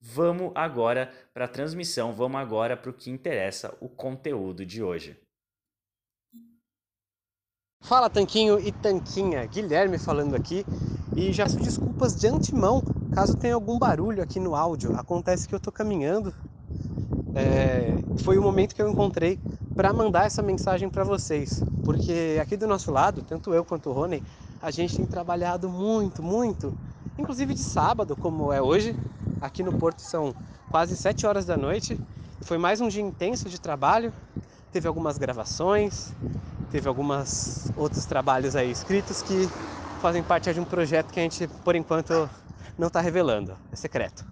Vamos agora para a transmissão, vamos agora para o que interessa, o conteúdo de hoje. Fala Tanquinho e Tanquinha, Guilherme falando aqui. E já peço desculpas de antemão caso tenha algum barulho aqui no áudio. Acontece que eu estou caminhando, é, foi o momento que eu encontrei para mandar essa mensagem para vocês, porque aqui do nosso lado, tanto eu quanto o Rony, a gente tem trabalhado muito, muito, inclusive de sábado, como é hoje, Aqui no Porto são quase 7 horas da noite. Foi mais um dia intenso de trabalho. Teve algumas gravações, teve alguns outros trabalhos aí escritos que fazem parte de um projeto que a gente, por enquanto, não está revelando, é secreto.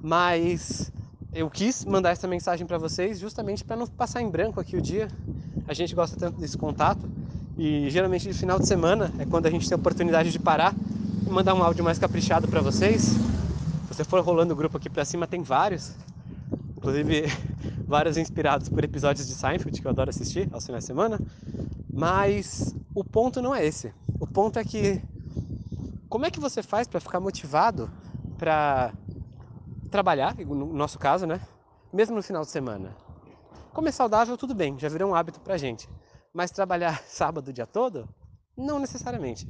Mas eu quis mandar essa mensagem para vocês justamente para não passar em branco aqui o dia. A gente gosta tanto desse contato e geralmente de final de semana é quando a gente tem a oportunidade de parar e mandar um áudio mais caprichado para vocês você for rolando o grupo aqui pra cima, tem vários. Inclusive, vários inspirados por episódios de Seinfeld, que eu adoro assistir aos finais de semana. Mas o ponto não é esse. O ponto é que como é que você faz para ficar motivado para trabalhar, no nosso caso, né? Mesmo no final de semana. Comer saudável, tudo bem, já virou um hábito pra gente. Mas trabalhar sábado o dia todo? Não necessariamente.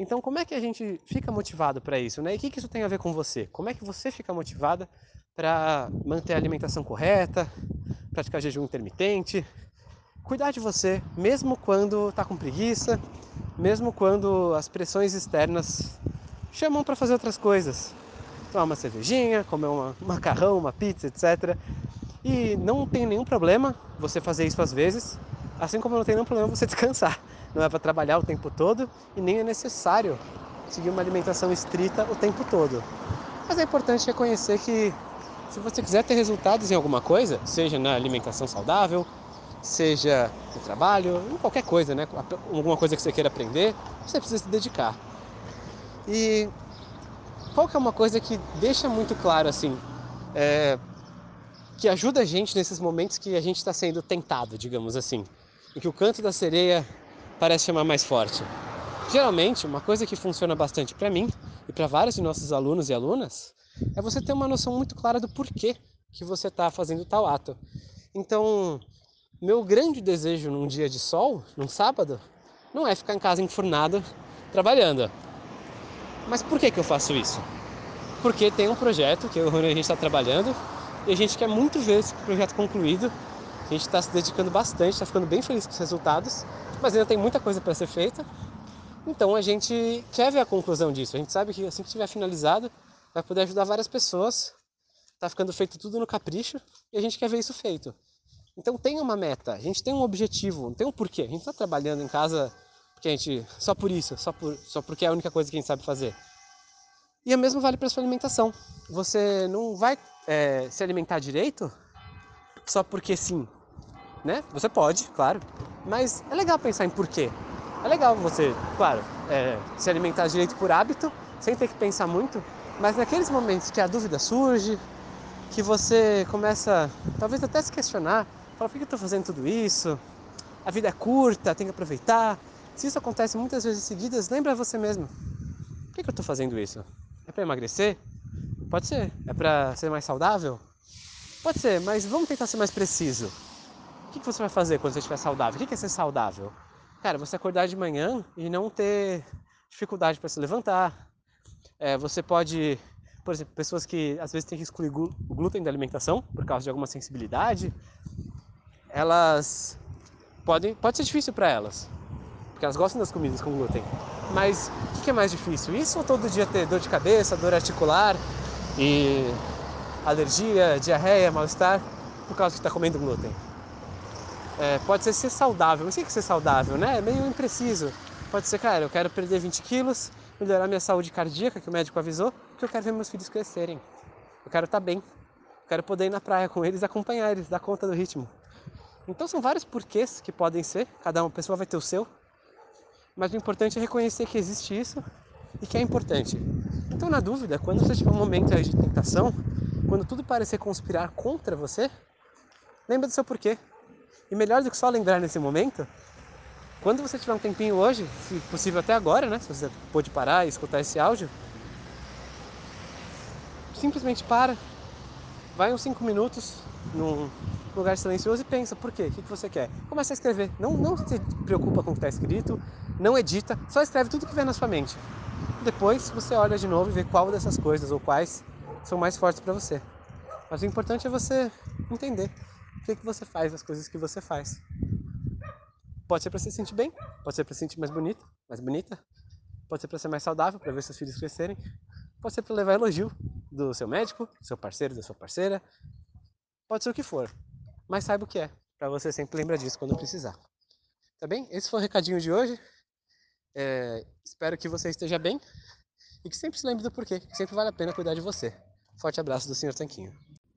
Então, como é que a gente fica motivado para isso? Né? E o que, que isso tem a ver com você? Como é que você fica motivada para manter a alimentação correta, praticar jejum intermitente, cuidar de você, mesmo quando está com preguiça, mesmo quando as pressões externas chamam para fazer outras coisas. Tomar uma cervejinha, comer uma, um macarrão, uma pizza, etc. E não tem nenhum problema você fazer isso às vezes, assim como não tem nenhum problema você descansar não é para trabalhar o tempo todo e nem é necessário seguir uma alimentação estrita o tempo todo. Mas é importante reconhecer que se você quiser ter resultados em alguma coisa, seja na alimentação saudável, seja no trabalho, em qualquer coisa, né? Alguma coisa que você queira aprender, você precisa se dedicar. E qual que é uma coisa que deixa muito claro assim, é, que ajuda a gente nesses momentos que a gente está sendo tentado, digamos assim, em que o canto da sereia parece chamar mais forte. Geralmente, uma coisa que funciona bastante para mim e para vários de nossos alunos e alunas é você ter uma noção muito clara do porquê que você está fazendo tal ato. Então, meu grande desejo num dia de sol, num sábado, não é ficar em casa enfurnado trabalhando. Mas por que, que eu faço isso? Porque tem um projeto que eu e a gente está trabalhando e a gente quer muito ver esse projeto concluído a gente está se dedicando bastante, está ficando bem feliz com os resultados, mas ainda tem muita coisa para ser feita. Então a gente quer ver a conclusão disso. A gente sabe que assim que estiver finalizado, vai poder ajudar várias pessoas. Está ficando feito tudo no capricho e a gente quer ver isso feito. Então tem uma meta, a gente tem um objetivo, não tem um porquê. A gente está trabalhando em casa porque a gente só por isso, só por só porque é a única coisa que a gente sabe fazer. E o mesmo vale para sua alimentação. Você não vai é, se alimentar direito só porque sim, né? Você pode, claro, mas é legal pensar em porquê. É legal você, claro, é, se alimentar direito por hábito, sem ter que pensar muito, mas naqueles momentos que a dúvida surge, que você começa talvez até se questionar, fala, por que eu estou fazendo tudo isso? A vida é curta, tem que aproveitar. Se isso acontece muitas vezes seguidas, lembra você mesmo. Por que eu estou fazendo isso? É para emagrecer? Pode ser. É para ser mais saudável? Pode ser, mas vamos tentar ser mais preciso. O que você vai fazer quando você estiver saudável? O que é ser saudável? Cara, você acordar de manhã e não ter dificuldade para se levantar. É, você pode, por exemplo, pessoas que às vezes têm que excluir o glúten da alimentação por causa de alguma sensibilidade, elas podem, pode ser difícil para elas, porque elas gostam das comidas com glúten. Mas o que é mais difícil? Isso ou todo dia ter dor de cabeça, dor articular e alergia, diarreia, mal-estar por causa que está comendo glúten? É, pode ser ser saudável. Mas o que é ser saudável, né? É meio impreciso. Pode ser, cara, eu quero perder 20 quilos, melhorar minha saúde cardíaca, que o médico avisou, porque eu quero ver meus filhos crescerem. Eu quero estar tá bem. Eu quero poder ir na praia com eles, acompanhar eles, dar conta do ritmo. Então são vários porquês que podem ser, cada uma pessoa vai ter o seu. Mas o importante é reconhecer que existe isso e que é importante. Então, na dúvida, quando você tiver um momento de tentação, quando tudo parecer conspirar contra você, lembra do seu porquê. E melhor do que só lembrar nesse momento, quando você tiver um tempinho hoje, se possível até agora, né? Se você pôde parar e escutar esse áudio, simplesmente para, vai uns 5 minutos num lugar silencioso e pensa, por quê? O que você quer? Começa a escrever. Não, não se preocupa com o que está escrito, não edita, só escreve tudo que vem na sua mente. Depois você olha de novo e vê qual dessas coisas ou quais são mais fortes para você. Mas o importante é você entender o que, você faz, as coisas que você faz. Pode ser para se sentir bem, pode ser para se sentir mais bonito, mais bonita, pode ser para ser mais saudável, para ver seus filhos crescerem, pode ser para levar elogio do seu médico, do seu parceiro, da sua parceira, pode ser o que for. Mas saiba o que é, para você sempre lembrar disso quando precisar. Tá bem? Esse foi o recadinho de hoje. É, espero que você esteja bem e que sempre se lembre do porquê, que sempre vale a pena cuidar de você. Forte abraço do Sr. Tanquinho.